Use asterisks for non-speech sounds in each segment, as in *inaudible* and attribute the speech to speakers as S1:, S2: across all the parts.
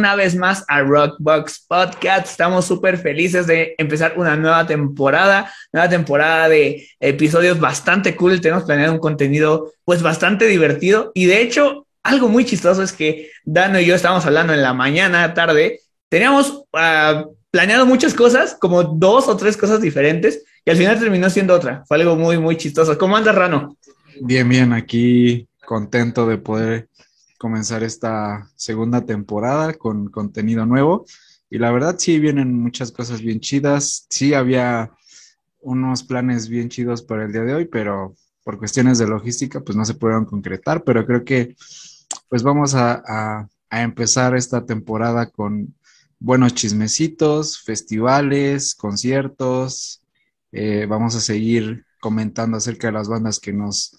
S1: Una vez más a Rockbox Podcast. Estamos súper felices de empezar una nueva temporada, nueva temporada de episodios bastante cool. Tenemos planeado un contenido pues bastante divertido y de hecho algo muy chistoso es que Dano y yo estábamos hablando en la mañana, tarde. Teníamos uh, planeado muchas cosas, como dos o tres cosas diferentes y al final terminó siendo otra. Fue algo muy, muy chistoso. ¿Cómo andas, Rano?
S2: Bien, bien, aquí contento de poder comenzar esta segunda temporada con contenido nuevo. Y la verdad sí vienen muchas cosas bien chidas. Sí había unos planes bien chidos para el día de hoy, pero por cuestiones de logística pues no se pudieron concretar, pero creo que pues vamos a, empezar esta temporada con buenos chismecitos, festivales, conciertos. Eh, vamos a seguir comentando acerca de las bandas que nos,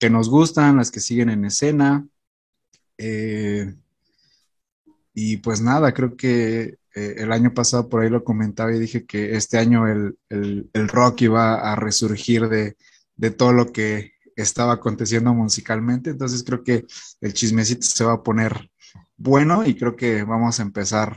S2: que nos gustan, las que siguen en escena. Eh, y pues nada, creo que eh, el año pasado por ahí lo comentaba y dije que este año el, rock iba a resurgir de, todo lo que estaba aconteciendo musicalmente. Entonces creo que el chismecito se va a poner bueno y creo que vamos a empezar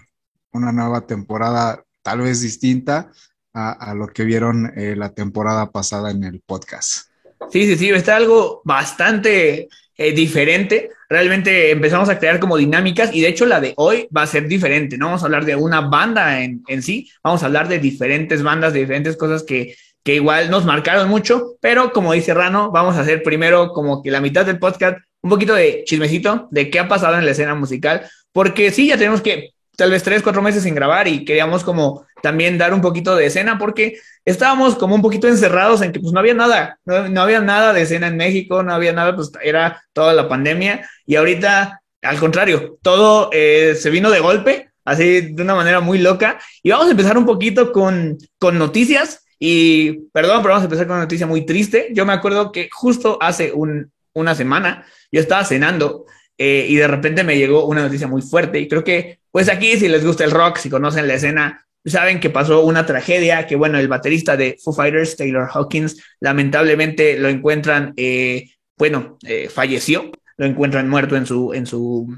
S2: una nueva temporada tal vez distinta a, lo que vieron eh, la temporada pasada en el podcast.
S1: Sí, sí, sí, está algo bastante eh, diferente. Realmente empezamos a crear como dinámicas y de hecho la de hoy va a ser diferente. No vamos a hablar de una banda en, en sí, vamos a hablar de diferentes bandas, de diferentes cosas que, que igual nos marcaron mucho, pero como dice Rano, vamos a hacer primero como que la mitad del podcast un poquito de chismecito de qué ha pasado en la escena musical, porque sí, ya tenemos que tal vez tres, cuatro meses sin grabar y queríamos como también dar un poquito de escena porque estábamos como un poquito encerrados en que pues no había nada, no, había nada de escena en México, no había nada, pues era toda la pandemia y ahorita al contrario, todo eh, se vino de golpe, así de una manera muy loca y vamos a empezar un poquito con, con noticias y perdón, pero vamos a empezar con una noticia muy triste. Yo me acuerdo que justo hace un, una semana yo estaba cenando eh, y de repente me llegó una noticia muy fuerte y creo que pues aquí si les gusta el rock, si conocen la escena, saben que pasó una tragedia, que bueno, el baterista de Foo Fighters, Taylor Hawkins, lamentablemente lo encuentran, eh, bueno, eh, falleció, lo encuentran muerto en su, en su,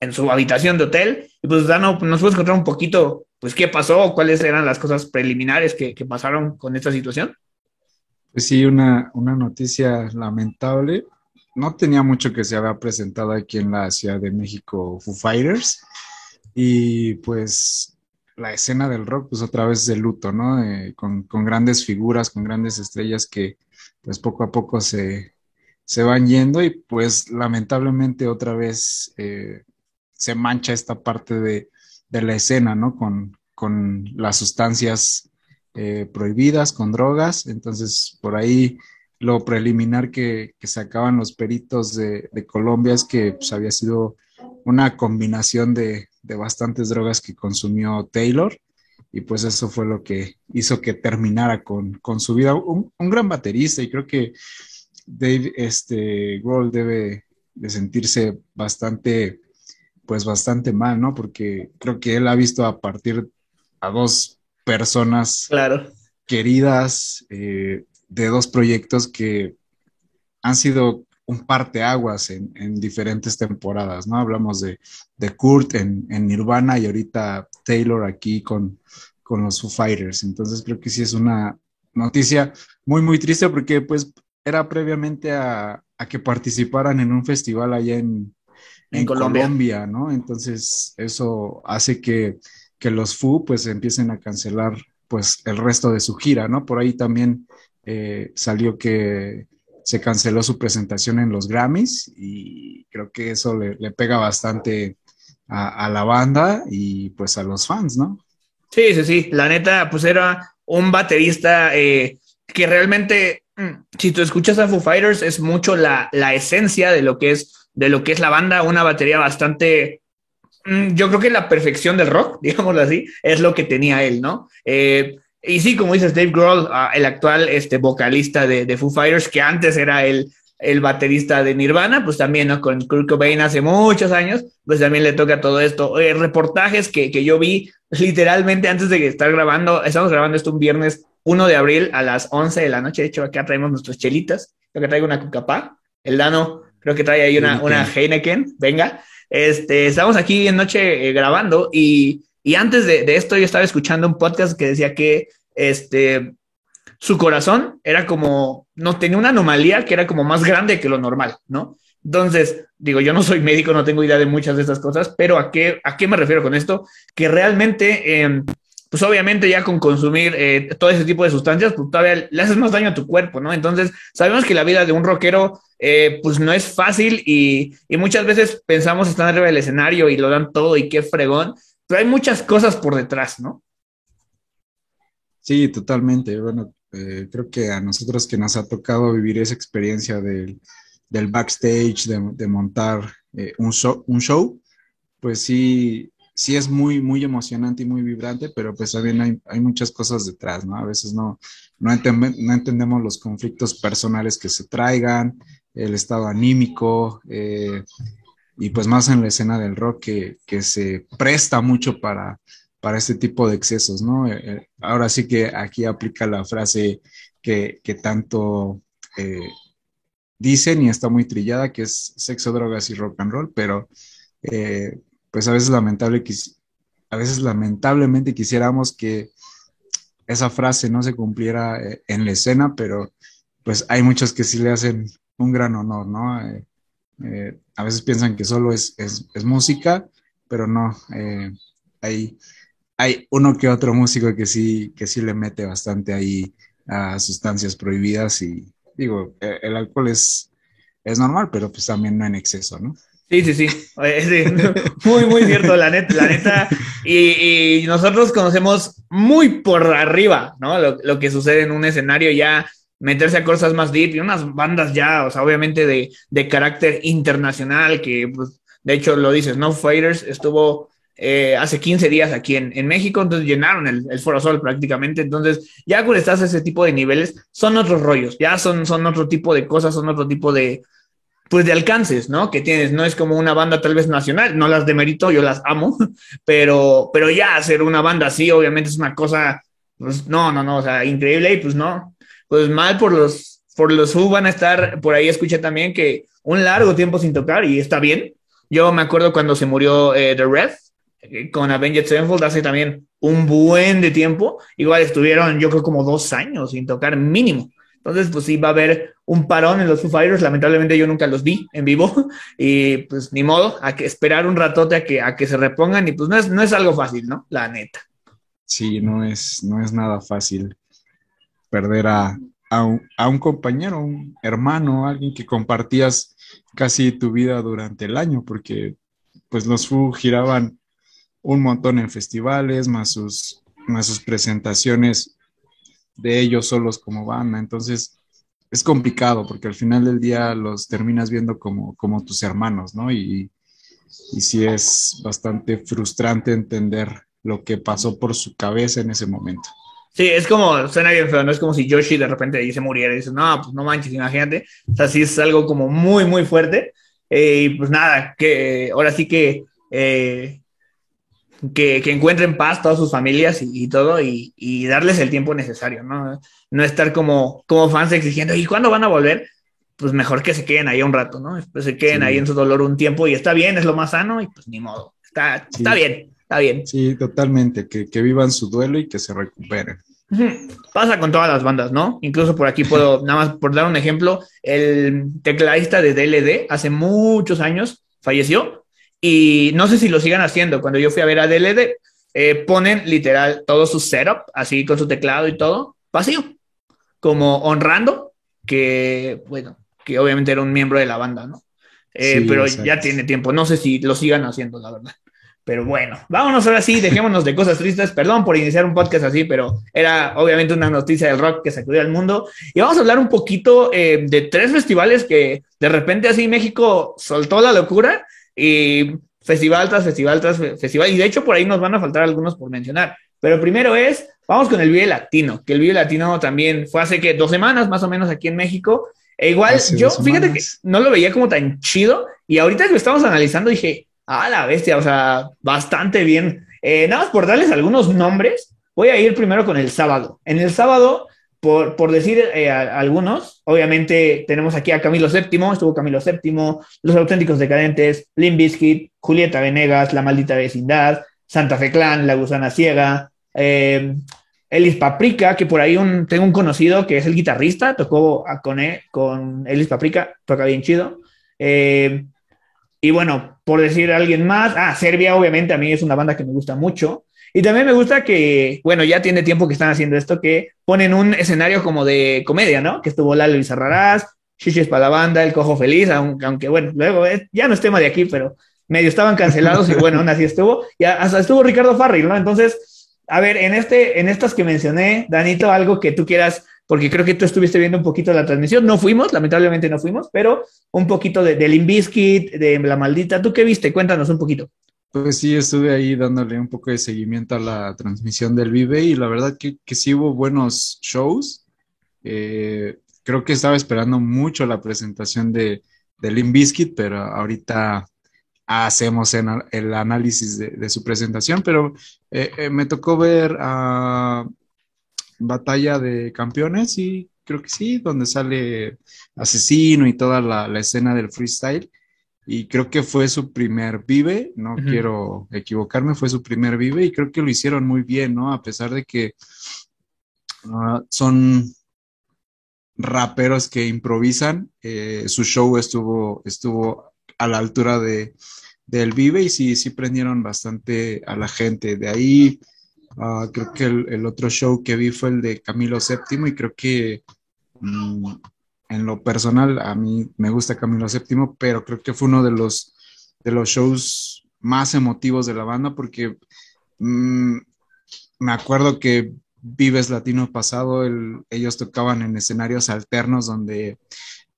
S1: en su habitación de hotel. Y pues Dano, nos puedes contar un poquito, pues qué pasó, cuáles eran las cosas preliminares que, que pasaron con esta situación.
S2: Pues sí, una, una noticia lamentable. No tenía mucho que se había presentado aquí en la Ciudad de México Foo Fighters. Y pues la escena del rock, pues otra vez de luto, ¿no? Eh, con, grandes figuras, con grandes estrellas que pues poco a poco se, van yendo y pues lamentablemente otra vez eh, se mancha esta parte de, la escena, ¿no? Con, con las sustancias eh, prohibidas, con drogas. Entonces, por ahí lo preliminar que, que sacaban los peritos de, de Colombia es que pues, había sido una combinación de, de bastantes drogas que consumió Taylor y pues eso fue lo que hizo que terminara con, su vida. Un, gran baterista y creo que Dave este, Grohl debe de sentirse bastante, pues bastante mal, ¿no? Porque creo que él ha visto a partir a dos personas
S1: claro.
S2: queridas eh, de dos proyectos que han sido un parteaguas en, en diferentes temporadas, ¿no? Hablamos de, Kurt en, Nirvana y ahorita Taylor aquí con, con los Foo Fighters. Entonces creo que sí es una noticia muy, muy triste porque pues era previamente a, que participaran en un festival allá en, Colombia. ¿no? Entonces eso hace que, los Foo pues empiecen a cancelar pues el resto de su gira, ¿no? Por ahí también eh, salió que se canceló su presentación en los Grammys y creo que eso le, pega bastante a, la banda y pues a los fans, ¿no?
S1: Sí, sí, sí, la neta, pues era un baterista eh, que realmente, mm, si tú escuchas a Foo Fighters, es mucho la, esencia de lo que es, de lo que es la banda, una batería bastante mm, yo creo que la perfección del rock, *laughs* digámoslo así, es lo que tenía él, ¿no? Eh, Y sí, como dices, Dave Grohl, ah, el actual este, vocalista de, de Foo Fighters, que antes era el, el baterista de Nirvana, pues también, ¿no? Con Kurt Cobain hace muchos años, pues también le toca todo esto. Eh, reportajes que, que, yo vi literalmente antes de estar grabando, estamos grabando esto un viernes 1 de abril a las 11 de la noche, de hecho acá traemos nuestras chelitas, creo que traigo una cucapá, el Dano creo que trae ahí una, una Heineken, venga, este, estamos aquí en noche eh, grabando y, y antes de, de, esto yo estaba escuchando un podcast que decía que este, su corazón era como, no tenía una anomalía que era como más grande que lo normal, ¿no? Entonces, digo, yo no soy médico, no tengo idea de muchas de estas cosas, pero ¿a qué, a qué me refiero con esto? Que realmente, eh, pues obviamente ya con consumir eh, todo ese tipo de sustancias, pues todavía le haces más daño a tu cuerpo, ¿no? Entonces, sabemos que la vida de un rockero, eh, pues no es fácil y, y, muchas veces pensamos están arriba del escenario y lo dan todo y qué fregón, pero hay muchas cosas por detrás, ¿no?
S2: Sí, totalmente. Bueno, eh, creo que a nosotros que nos ha tocado vivir esa experiencia del, del backstage, de, montar eh, un, show, pues sí, sí es muy, muy emocionante y muy vibrante, pero pues también hay, hay muchas cosas detrás, ¿no? A veces no, no, entend no, entendemos los conflictos personales que se traigan, el estado anímico, eh, y pues más en la escena del rock que, que se presta mucho para, para este tipo de excesos, ¿no? Eh, ahora sí que aquí aplica la frase que, que tanto eh, dicen y está muy trillada, que es sexo, drogas y rock and roll, pero eh, pues a veces, lamentable, a veces lamentablemente quisiéramos que esa frase no se cumpliera eh, en la escena, pero pues hay muchos que sí le hacen un gran honor, ¿no? Eh, a veces piensan que solo es, es, música, pero no, hay hay uno que otro músico que sí, que sí le mete bastante ahí a sustancias prohibidas y digo, e, el alcohol es, es normal, pero pues también no en exceso, ¿no?
S1: Sí, sí, sí. *laughs* Muy, muy cierto, la neta. La neta. Y, y, nosotros conocemos muy por arriba, ¿no? Lo, lo, que sucede en un escenario ya, meterse a cosas más deep y unas bandas ya, o sea, obviamente de, de carácter internacional, que pues, de hecho lo dices, No Fighters estuvo eh, hace 15 días aquí en, en, México, entonces llenaron el, el, Foro Sol prácticamente, entonces ya cuando estás a ese tipo de niveles, son otros rollos, ya son, son otro tipo de cosas, son otro tipo de, pues de alcances, ¿no? Que tienes, no es como una banda tal vez nacional, no las demerito, yo las amo, *laughs* pero, pero ya hacer una banda así, obviamente es una cosa, pues no, no, no, o sea, increíble y pues no, pues mal por los, por los U van a estar, por ahí escuché también que un largo tiempo sin tocar y está bien. Yo me acuerdo cuando se murió eh, The Red, con Avenged Sevenfold hace también un buen de tiempo. Igual estuvieron, yo creo, como dos años sin tocar mínimo. Entonces, pues sí, va a haber un parón en los Foo Fighters. Lamentablemente yo nunca los vi en vivo *laughs* y pues ni modo, hay que esperar un ratote a que, a que se repongan y pues no es, no es algo fácil, ¿no? La neta.
S2: Sí, no es, no es nada fácil perder a, a, un, compañero, un hermano, alguien que compartías casi tu vida durante el año, porque pues los Foo giraban un montón en festivales, más sus, más sus presentaciones de ellos solos como banda. Entonces, es complicado porque al final del día los terminas viendo como, como tus hermanos, ¿no? Y, y sí es bastante frustrante entender lo que pasó por su cabeza en ese momento.
S1: Sí, es como, suena bien feo, no es como si Yoshi de repente se muriera y dices, no, pues no manches, imagínate. O sea, sí es algo como muy, muy fuerte. Eh, y pues nada, que ahora sí que eh, que, que, encuentren paz todas sus familias y, y todo y, y, darles el tiempo necesario, ¿no? No estar como, como fans exigiendo, ¿y cuándo van a volver? Pues mejor que se queden ahí un rato, ¿no? Pues se queden sí. ahí en su dolor un tiempo y está bien, es lo más sano y pues ni modo, está, sí. está bien, está bien.
S2: Sí, totalmente, que, que vivan su duelo y que se recuperen.
S1: Pasa con todas las bandas, ¿no? Incluso por aquí puedo, *laughs* nada más por dar un ejemplo, el tecladista de DLD hace muchos años falleció y no sé si lo sigan haciendo. Cuando yo fui a ver a DLD, eh, ponen literal todo su setup, así con su teclado y todo, vacío, como honrando que, bueno, que obviamente era un miembro de la banda, ¿no? Eh, sí, pero exacto. ya tiene tiempo. No sé si lo sigan haciendo, la verdad. Pero bueno, vámonos ahora sí, dejémonos de cosas tristes. Perdón por iniciar un podcast así, pero era obviamente una noticia del rock que sacudió al mundo. Y vamos a hablar un poquito eh, de tres festivales que de repente así México soltó la locura y festival tras festival tras festival, y de hecho por ahí nos van a faltar algunos por mencionar, Pero primero es, vamos con el Vive Latino, que el Vive Latino también fue hace que dos semanas más o menos aquí en México. E igual, yo, fíjate que no lo veía como tan chido y ahorita que lo estamos analizando dije, ah, la bestia, o sea, bastante bien. Eh, nada más por darles algunos nombres, voy a ir primero con el sábado. En el sábado por, por decir eh, algunos, obviamente tenemos aquí a Camilo VII, estuvo Camilo VII, Los Auténticos Decadentes, Lim Biscuit, Julieta Venegas, La Maldita Vecindad, Santa Fe Clan, La Gusana Ciega, eh, Elis Paprika, que por ahí un, tengo un conocido que es el guitarrista, tocó a, con, con Elis Paprika, toca bien chido. Eh, y bueno, por decir alguien más, ah, Serbia obviamente a mí es una banda que me gusta mucho. Y también me gusta que, bueno, ya tiene tiempo que están haciendo esto, que ponen un escenario como de comedia, ¿no? Que estuvo Lalo Bizarrarás, Chichis para la banda, El Cojo Feliz, aunque, bueno, luego ya no es tema de aquí, pero medio estaban cancelados y bueno, aún así estuvo. Y hasta estuvo Ricardo Farril, ¿no? Entonces, a ver, en, este, en estas que mencioné, Danito, algo que tú quieras, porque creo que tú estuviste viendo un poquito la transmisión, no fuimos, lamentablemente no fuimos, pero un poquito de, de Limbiskit, de La Maldita, ¿tú qué viste? Cuéntanos un poquito.
S2: Pues sí, estuve ahí dándole un poco de seguimiento a la transmisión del Vive y la verdad que, que sí hubo buenos shows. Eh, creo que estaba esperando mucho la presentación de, de Limp pero ahorita hacemos el análisis de, su presentación, pero eh, eh, me tocó ver a Batalla de Campeones y creo que sí, donde sale Asesino y toda la, la escena del freestyle y creo que fue su primer vive, no quiero equivocarme, fue su primer vive y creo que lo hicieron muy bien, ¿no? A pesar de que ah, son raperos que improvisan, eh, su show estuvo, estuvo a la altura de, del vive y sí, sí prendieron bastante a la gente. De ahí, ah, creo que el, otro show que vi fue el de Camilo VII y creo que... Mm, en lo personal, a mí me gusta Camilo VII, pero creo que fue uno de los, de los shows más emotivos de la banda porque mm, me acuerdo que Vives Latino pasado, ellos tocaban en escenarios alternos donde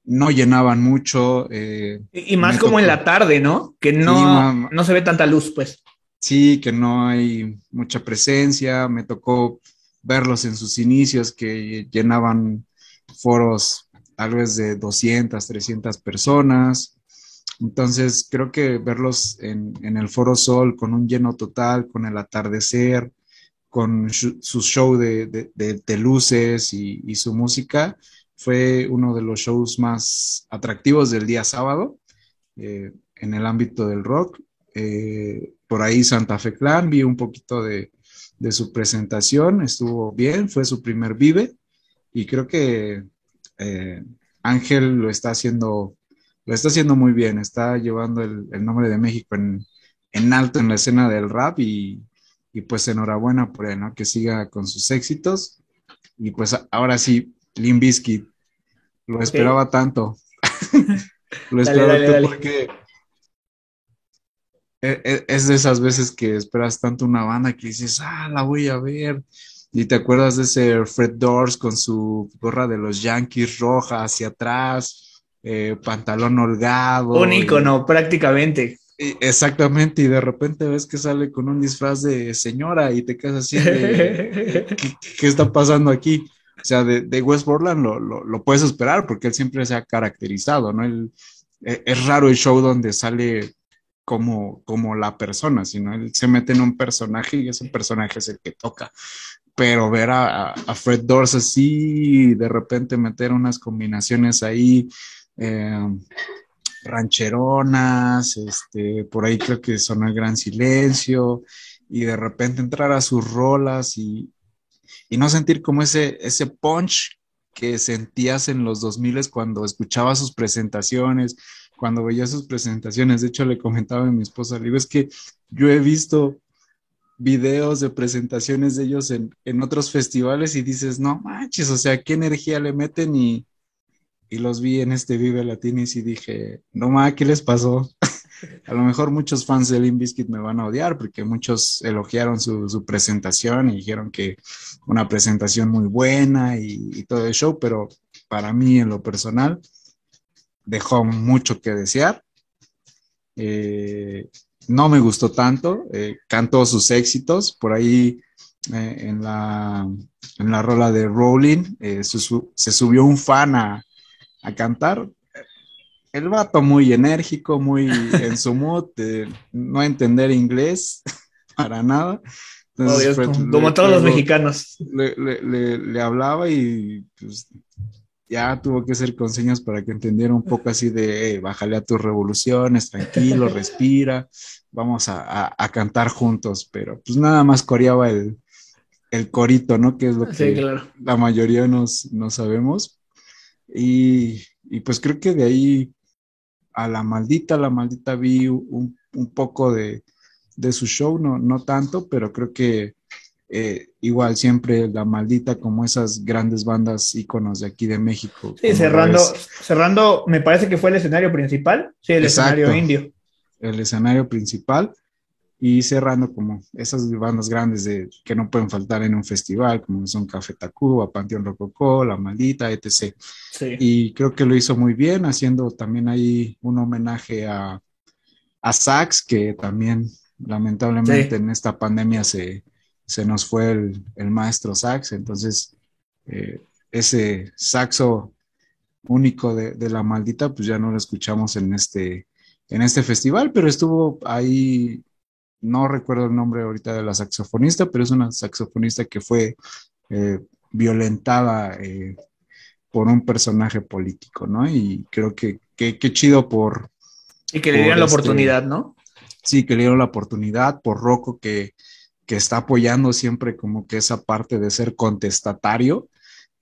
S2: no llenaban mucho.
S1: Eh, y, más como en la tarde, ¿no? Que no, no se ve tanta luz, pues.
S2: Sí, que no hay mucha presencia. Me tocó verlos en sus inicios que llenaban foros tal vez de 200, 300 personas. Entonces, creo que verlos en, el Foro Sol con un lleno total, con el atardecer, con su show de, luces y, su música, fue uno de los shows más atractivos del día sábado eh, en el ámbito del rock. Eh, por ahí Santa Fe Clan, vi un poquito de, su presentación, estuvo bien, fue su primer vive y creo que eh, Ángel lo está haciendo, lo está haciendo muy bien, está llevando el, nombre de México en, alto en la escena del rap y, pues enhorabuena por él, ¿no? Que siga con sus éxitos. Y pues ahora sí, Lim Biscuit, lo esperaba tanto. *laughs* lo esperaba tanto porque e, e, es de esas veces que esperas tanto una banda que dices, ah, la voy a ver. ¿Y te acuerdas de ese Fred Doors con su gorra de los Yankees roja hacia atrás, eh, pantalón holgado?
S1: Un icono, prácticamente.
S2: Exactamente, y de repente ves que sale con un disfraz de señora y te quedas así *laughs* ¿qué, está pasando aquí? O sea, de, West Portland lo, puedes esperar porque él siempre se ha caracterizado, ¿no? E, es raro el show donde sale como, como la persona, sino él se mete en un personaje y ese personaje es el que toca. Pero ver a, Fred Doors así, de repente meter unas combinaciones ahí, eh, rancheronas, este, por ahí creo que son el gran silencio, y de repente entrar a sus rolas y, no sentir como ese, ese punch que sentías en los 2000 cuando escuchaba sus presentaciones, cuando veía sus presentaciones. De hecho, le comentaba a mi esposa, le digo, es que yo he visto videos de presentaciones de ellos en, otros festivales y dices, no manches, o sea, qué energía le meten y, los vi en este Vive Latinis y dije, no ma, ¿qué les pasó? *laughs* a lo mejor muchos fans de Limp Bizkit me van a odiar porque muchos elogiaron su, presentación y dijeron que una presentación muy buena y, todo el show, pero para mí en lo personal dejó mucho que desear. Eh, no me gustó tanto, eh, cantó sus éxitos, por ahí eh, en, la, en la rola de Rolling, eh, se subió un fan a, a cantar. El vato muy enérgico, muy *laughs* en su mood, de no entender inglés *laughs* para nada.
S1: Pues, como, todos los mexicanos.
S2: Le, hablaba y pues, ya tuvo que hacer con señas para que entendiera un poco así de, bájale a tus revoluciones, tranquilo, *laughs* respira, vamos a, cantar juntos, pero pues nada más coreaba el, corito, ¿no? Que es lo que la mayoría nos, no sabemos. Y, pues creo que de ahí a la maldita, la maldita vi un, poco de, su show, no, no tanto, pero creo que eh, igual siempre la maldita como esas grandes bandas íconos de aquí de México.
S1: Sí, cerrando, cerrando, me parece que fue el escenario principal, sí, el escenario indio.
S2: El escenario principal y cerrando como esas bandas grandes de, que no pueden faltar en un festival, como son Café Tacuba, Panteón Rococó, La Maldita, etc. Y creo que lo hizo muy bien, haciendo también ahí un homenaje a, a Sax, que también lamentablemente en esta pandemia se, se nos fue el, maestro Sax, entonces eh, ese saxo único de, de, La Maldita, pues ya no lo escuchamos en este, en este festival, pero estuvo ahí no recuerdo el nombre ahorita de la saxofonista, pero es una saxofonista que fue eh, violentada eh, por un personaje político, ¿no? Y creo que qué chido por...
S1: Y que le dieron la este oportunidad, ¿no?
S2: Sí, que le dieron la oportunidad por Rocco, que, está apoyando siempre como que esa parte de ser contestatario,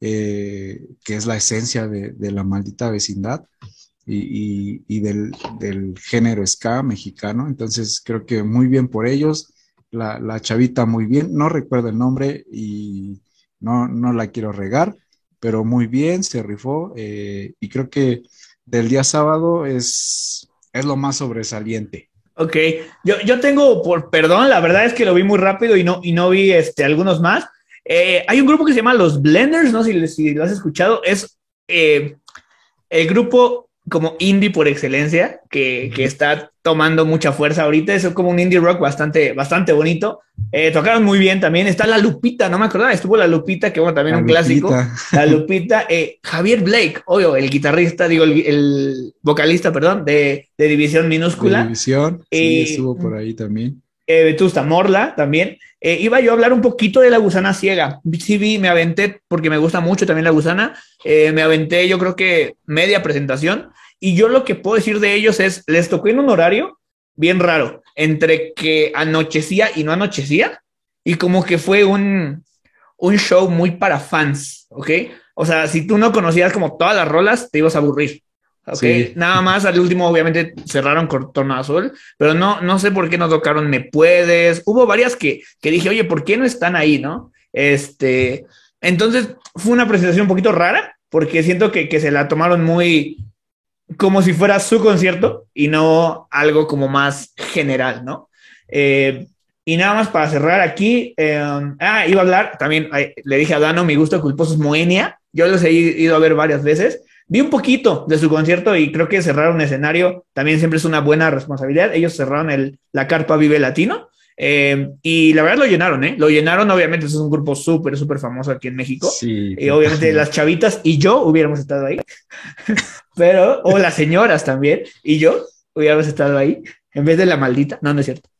S2: eh, que es la esencia de la maldita vecindad y, del, género ska mexicano. Entonces creo que muy bien por ellos. La, chavita muy bien, no recuerdo el nombre y no, no la quiero regar, pero muy bien, se rifó eh, y creo que del día sábado es, es lo más sobresaliente.
S1: Ok, yo, yo tengo, por perdón, la verdad es que lo vi muy rápido y no, y no vi este, algunos más. Eh, hay un grupo que se llama Los Blenders, no sé si, lo has escuchado, es eh, el grupo como indie por excelencia, que, que, está tomando mucha fuerza ahorita. Es como un indie rock bastante, bastante bonito. Eh, tocaron muy bien también. Está La Lupita, no me acordaba, estuvo La Lupita, que bueno, también un clásico. La *laughs* Lupita. Eh, Javier Blake, obvio, el guitarrista, digo, el, vocalista, perdón, de, de División Minúscula.
S2: División, sí, eh, estuvo por ahí también.
S1: Eh, Vetusta Morla también. Eh, iba yo a hablar un poquito de la gusana ciega. Sí vi, me aventé, porque me gusta mucho también la gusana, eh, me aventé yo creo que media presentación y yo lo que puedo decir de ellos es, les tocó en un horario bien raro, entre que anochecía y no anochecía, y como que fue un, un show muy para fans, ¿ok? O sea, si tú no conocías como todas las rolas, te ibas a aburrir. Ok, nada más al último obviamente cerraron con Torno Azul, pero no, no sé por qué nos tocaron Me Puedes. Hubo varias que, que dije, oye, ¿por qué no están ahí, no? Este, entonces fue una presentación un poquito rara, porque siento que, que se la tomaron muy como si fuera su concierto y no algo como más general, ¿no? Eh, y nada más para cerrar aquí, eh, ah, iba a hablar, también le dije a Dano, mi gusto culposo es Moenia, yo los he ido a ver varias veces, Vi un poquito de su concierto y creo que cerrar un escenario también siempre es una buena responsabilidad. Ellos cerraron el, la carpa Vive Latino eh, y la verdad lo llenaron, ¿eh? Lo llenaron, obviamente, es un grupo súper, súper famoso aquí en México. Sí. Y obviamente las chavitas y yo hubiéramos estado ahí, *laughs* pero, o las señoras también, y yo hubiéramos estado ahí en vez de la maldita. No, no es cierto.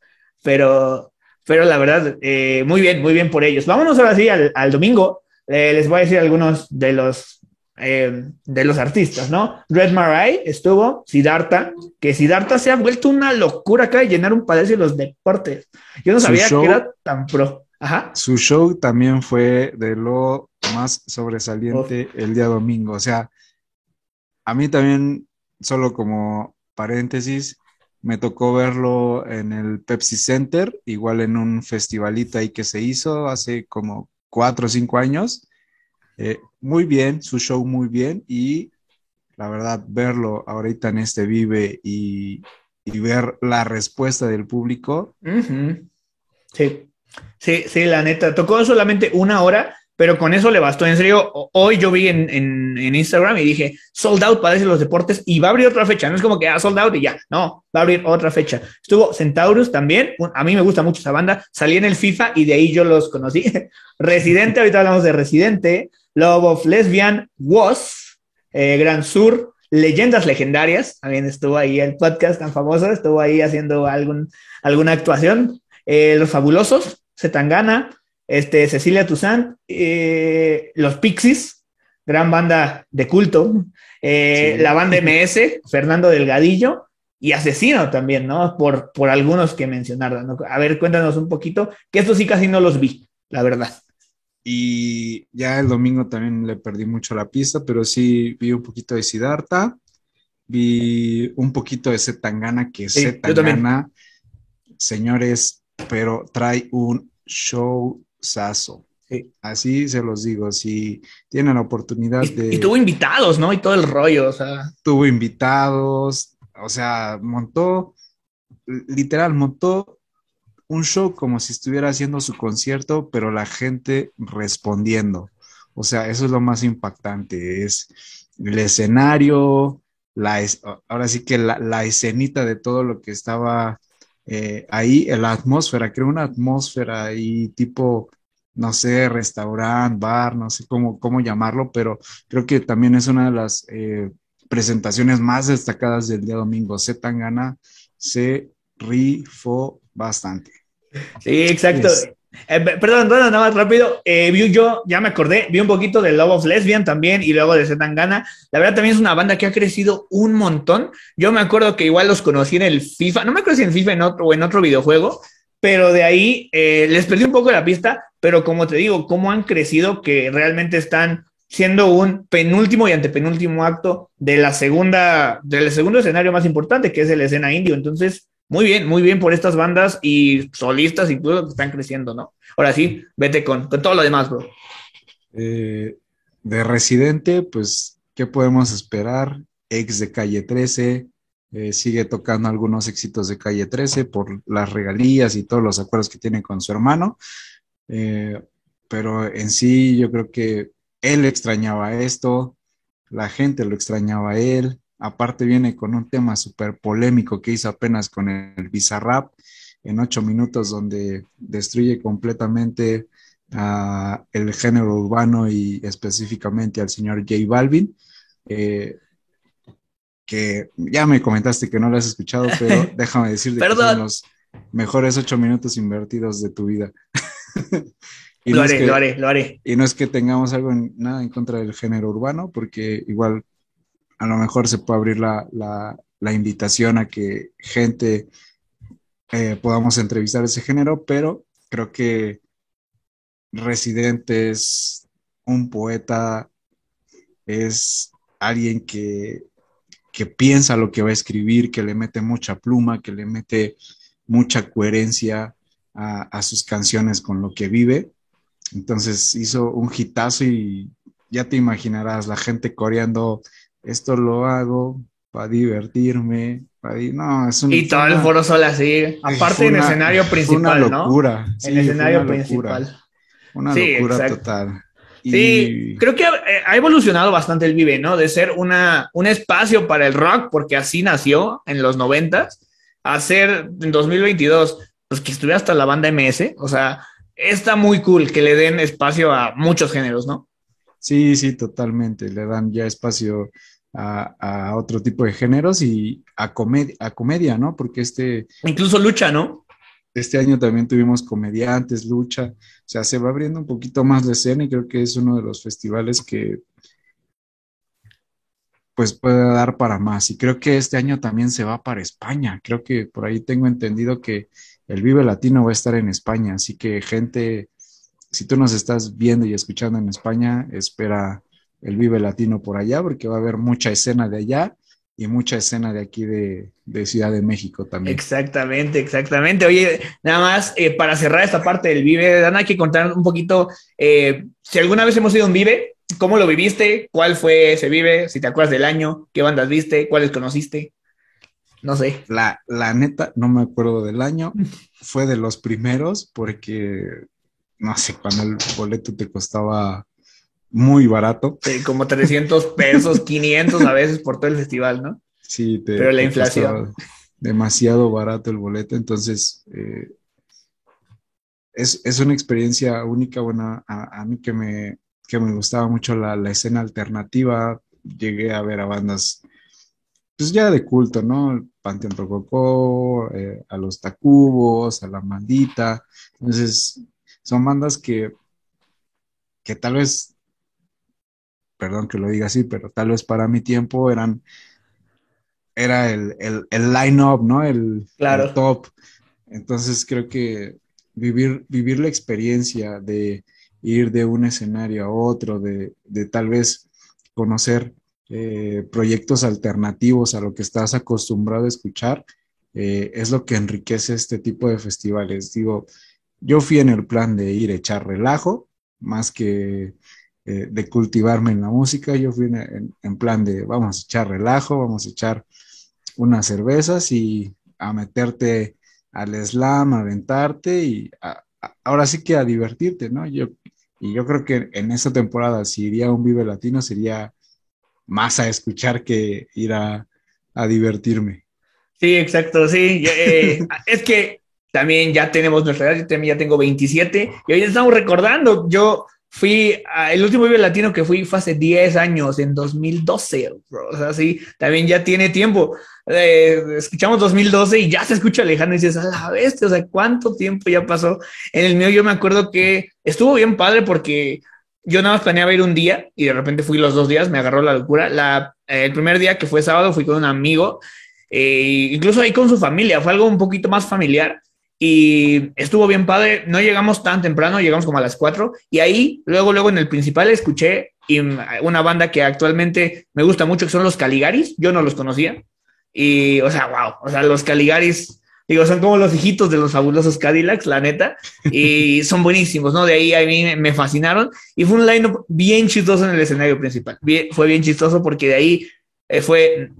S1: Pero, pero la verdad, eh, muy bien, muy bien por ellos. Vámonos ahora sí al, al domingo. Eh, les voy a decir algunos de los eh, de los artistas, ¿no? Red Marai estuvo, Siddhartha, que Siddhartha se ha vuelto una locura acá de llenar un palacio de los deportes. Yo no sabía que era tan pro. Ajá.
S2: Su show también fue de lo más sobresaliente el día domingo. O sea, a mí también, solo como paréntesis, me tocó verlo en el Pepsi Center, igual en un festivalito ahí que se hizo hace como cuatro o cinco años. Eh, muy bien, su show muy bien y la verdad, verlo ahorita en este Vive y, ver la respuesta del público.
S1: Sí, sí, sí, la neta. Tocó solamente una hora, pero con eso le bastó. En serio, hoy yo vi en, en, Instagram y dije, sold out parece los deportes y va a abrir otra fecha. No es como que, ah, sold out y ya. No, va a abrir otra fecha. Estuvo Centaurus también. A mí me gusta mucho esa banda. Salí en el FIFA y de ahí yo los conocí. *laughs* Residente, ahorita hablamos de Residente. Love of Lesbian, Was, eh, Gran Sur, Leyendas Legendarias. También estuvo ahí el podcast tan famoso. Estuvo ahí haciendo algún, alguna actuación. Eh, los Fabulosos, Zetangana este, Cecilia Toussaint, eh, los Pixies, gran banda de culto, eh, la banda MS, *laughs* Fernando Delgadillo y Asesino también, ¿no? Por, por algunos que mencionaron. A ver, cuéntanos un poquito, que estos sí casi no los vi, la verdad.
S2: Y ya el domingo también le perdí mucho la pista, pero sí vi un poquito de Siddhartha, vi un poquito de Zetangana, que sí, Zetangana, señores, pero trae un show saso. Así se los digo, si tienen la oportunidad de...
S1: Y tuvo invitados, ¿no? Y todo el rollo, o sea.
S2: Tuvo invitados, o sea, montó, literal, montó un show como si estuviera haciendo su concierto, pero la gente respondiendo. O sea, eso es lo más impactante, es el escenario, la ahora sí que la, escenita de todo lo que estaba eh, ahí, la atmósfera, creo una atmósfera ahí tipo no sé, restaurante, bar, no sé cómo, cómo llamarlo, pero creo que también es una de las eh, presentaciones más destacadas del día domingo. Z Tangana se rifó bastante.
S1: Sí, exacto. Eh, perdón, nada más rápido. Eh, vi yo, ya me acordé, vi un poquito de Love of Lesbian también y luego de Zetangana. La verdad también es una banda que ha crecido un montón. Yo me acuerdo que igual los conocí en el FIFA, no me acuerdo si en FIFA en otro, o en otro videojuego, pero de ahí eh, les perdí un poco la pista, pero como te digo, cómo han crecido que realmente están siendo un penúltimo y antepenúltimo acto de la segunda, del segundo escenario más importante, que es el escena indio. Entonces, muy bien, muy bien por estas bandas y solistas todo que están creciendo, ¿no? Ahora sí, vete con, con todo lo demás, bro.
S2: Eh, de Residente, pues, ¿qué podemos esperar? Ex de Calle 13, eh, sigue tocando algunos éxitos de Calle 13 por las regalías y todos los acuerdos que tiene con su hermano. Eh, pero en sí yo creo que él extrañaba esto, la gente lo extrañaba a él. Aparte viene con un tema súper polémico que hizo apenas con el Bizarrap en ocho minutos donde destruye completamente a el género urbano y específicamente al señor J Balvin. Eh, que ya me comentaste que no lo has escuchado, pero *laughs* déjame decirte que son los mejores ocho minutos invertidos de tu vida. *laughs*
S1: y lo haré, lo haré, lo haré.
S2: Y no es que tengamos algo nada en contra del género urbano, porque igual a lo mejor se puede abrir la, la, invitación a que gente eh, podamos entrevistar ese género, pero creo que Residente es un poeta, es alguien que que piensa lo que va a escribir, que le mete mucha pluma, que le mete mucha coherencia a, sus canciones con lo que vive. Entonces hizo un hitazo y ya te imaginarás la gente coreando, esto lo hago para divertirme, para no, es
S1: un, Y todo el foro solo así, aparte en escenario principal,
S2: una locura,
S1: ¿no? en escenario principal.
S2: Una locura total.
S1: Sí, creo que ha evolucionado bastante el Vive, ¿no? De ser una, un espacio para el rock, porque así nació en los noventas, a ser en 2022, pues que estuviera hasta la banda MS, o sea, está muy cool que le den espacio a muchos géneros, ¿no?
S2: Sí, sí, totalmente, le dan ya espacio a, a otro tipo de géneros y a, comedia, a comedia, ¿no? Porque este...
S1: Incluso lucha, ¿no?
S2: Este año también tuvimos comediantes, lucha, o sea, se va abriendo un poquito más la escena y creo que es uno de los festivales que pues puede dar para más. Y creo que este año también se va para España. Creo que por ahí tengo entendido que el Vive Latino va a estar en España. Así que gente, si tú nos estás viendo y escuchando en España, espera el Vive Latino por allá porque va a haber mucha escena de allá y mucha escena de aquí de, Ciudad de México también.
S1: Exactamente, exactamente. Oye, nada más eh, para cerrar esta parte del Vive, Dan, hay que contar un poquito, eh, si alguna vez hemos ido a un Vive, ¿cómo lo viviste? ¿Cuál fue ese Vive? Si te acuerdas del año, ¿qué bandas viste? ¿Cuáles conociste? No sé.
S2: La, la neta, no me acuerdo del año. fue de los primeros porque no sé, cuando el boleto te costaba muy barato.
S1: Sí, como 300 pesos, *laughs* 500 a veces por todo el festival, ¿no?
S2: Sí,
S1: pero la inflación.
S2: Demasiado barato el boleto, entonces eh, es, una experiencia única, bueno, a, mí que me, que me gustaba mucho la, la, escena alternativa, llegué a ver a bandas, pues ya de culto, ¿no? Panteón Rococó, eh, a los Tacubos, a la Maldita, entonces son bandas que, que tal vez, perdón que lo diga así, pero tal vez para mi tiempo eran era el, el, line-up, ¿no? El, top. Entonces creo que vivir, vivir la experiencia de ir de un escenario a otro, de, tal vez conocer eh, proyectos alternativos a lo que estás acostumbrado a escuchar, eh, es lo que enriquece este tipo de festivales. Digo, yo fui en el plan de ir a echar relajo, más que eh, de cultivarme en la música, yo fui en, plan de vamos a echar relajo, vamos a echar unas cervezas y a meterte al slam, a aventarte y ahora sí que a divertirte, ¿no? Yo, y yo creo que en esta temporada, si iría a un Vive Latino, sería más a escuchar que ir a, divertirme.
S1: Sí, exacto, sí. Eh, *laughs* es que también ya tenemos nuestra edad, yo también ya tengo 27 y hoy estamos recordando, yo Fui, el último Vive Latino que fui fue hace 10 años, en 2012, O sea, sí, también ya tiene tiempo. Eh, escuchamos 2012 y ya se escucha lejano y dices, a la bestia, o sea, ¿cuánto tiempo ya pasó? En el mío yo me acuerdo que estuvo bien padre porque yo nada más planeaba ir un día y de repente fui los dos días, me agarró la locura. La, el primer día que fue sábado fui con un amigo, eh, incluso ahí con su familia, fue algo un poquito más familiar y estuvo bien padre. No llegamos tan temprano, llegamos como a las 4 y ahí luego, luego en el principal escuché una banda que actualmente me gusta mucho, que son los Caligaris. Yo no los conocía. Y, o sea, wow, o sea, los Caligaris, digo, son como los hijitos de los fabulosos Cadillacs, la neta, y *laughs* son buenísimos, ¿no? De ahí a mí me fascinaron y fue un line bien chistoso en el escenario principal. fue bien chistoso porque de ahí eh, fue,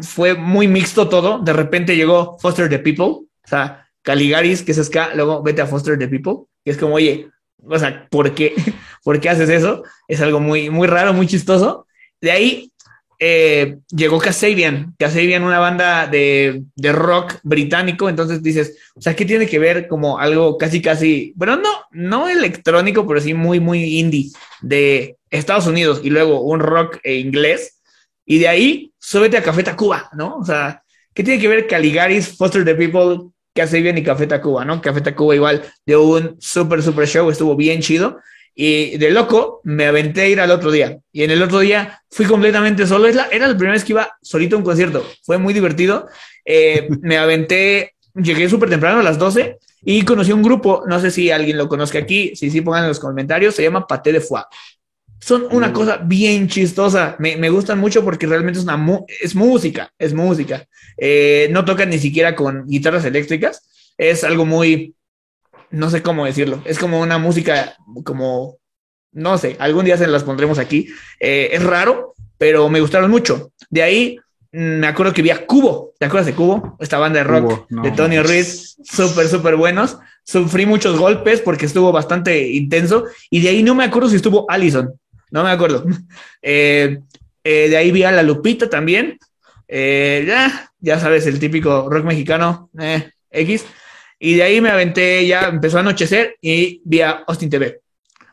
S1: fue muy mixto todo. De repente llegó Foster the People, o sea, Caligaris, que es ska, luego vete a Foster the People, que es como, oye, o sea, ¿por qué? *laughs* ¿Por qué haces eso? Es algo muy, muy raro, muy chistoso. De ahí eh, llegó Kasabian, Kasabian, una banda de, de, rock británico, entonces dices, o sea, ¿qué tiene que ver como algo casi, casi, bueno, no, no electrónico, pero sí muy, muy indie de Estados Unidos y luego un rock inglés? Y de ahí, súbete a Café Tacuba, ¿no? O sea, ¿qué tiene que ver Caligaris, Foster the People, que hace bien y Café Tacuba, ¿no? Café Tacuba igual de un súper, súper show, estuvo bien chido. Y de loco me aventé a ir al otro día. Y en el otro día fui completamente solo. Era la primera vez que iba solito a un concierto. Fue muy divertido. Eh, *laughs* me aventé, llegué súper temprano a las 12 y conocí un grupo. No sé si alguien lo conozca aquí. Si sí, pongan en los comentarios. Se llama Paté de Foie. Son una cosa bien chistosa. Me, me, gustan mucho porque realmente es una es música, es música. Eh, no tocan ni siquiera con guitarras eléctricas. Es algo muy, no sé cómo decirlo. Es como una música, como, no sé, algún día se las pondremos aquí. Eh, es raro, pero me gustaron mucho. De ahí mm, me acuerdo que vi a Cubo. ¿Te acuerdas de Cubo? Esta banda de rock de Tony Reed, súper, súper buenos. Sufrí muchos golpes porque estuvo bastante intenso. Y de ahí no me acuerdo si estuvo Allison no me acuerdo. *laughs* Eh, eh, de ahí vi a La Lupita también. Eh, ya, ya sabes, el típico rock mexicano X. Y de ahí me aventé, ya empezó a anochecer y vi a Austin TV.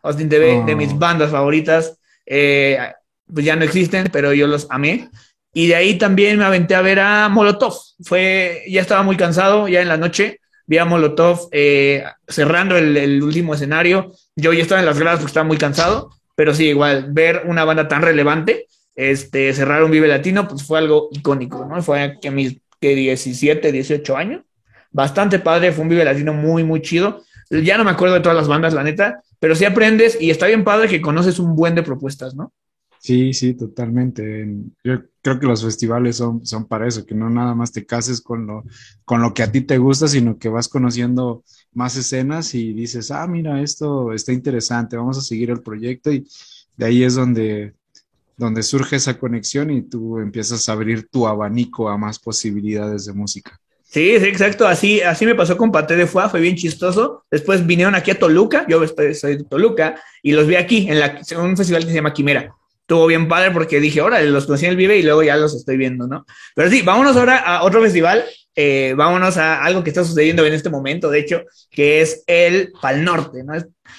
S1: Austin TV, de mis oh. bandas favoritas. pues ya no existen, pero yo los amé. Y de ahí también me aventé a ver a Molotov. Fue, ya estaba muy cansado, ya en la noche. Vi a Molotov cerrando el, el, último escenario. Yo ya estaba en las gradas porque estaba muy cansado. Pero sí, igual, ver una banda tan relevante, este, cerrar un Vive Latino, pues fue algo icónico, ¿no? Fue que mis que 17, 18 años. Bastante padre, fue un Vive Latino muy, muy chido. Ya no me acuerdo de todas las bandas, la neta, pero sí aprendes y está bien padre que conoces un buen de propuestas, ¿no?
S2: Sí, sí, totalmente. Yo creo que los festivales son, son para eso, que no nada más te cases con lo, con lo que a ti te gusta, sino que vas conociendo más escenas y dices, ah, mira, esto está interesante, vamos a seguir el proyecto y de ahí es donde, donde surge esa conexión y tú empiezas a abrir tu abanico a más posibilidades de música.
S1: Sí, sí, exacto. Así, así me pasó con Paté de Fuá, fue bien chistoso. Después vinieron aquí a Toluca, yo soy de Toluca, y los vi aquí en, la, en un festival que se llama Quimera. Estuvo bien padre porque dije, órale, los conocí en el Vive y luego ya los estoy viendo, ¿no? Pero sí, vámonos ahora a otro festival. Eh, vámonos a algo que está sucediendo en este momento, de hecho, que es el Pal Norte, ¿no?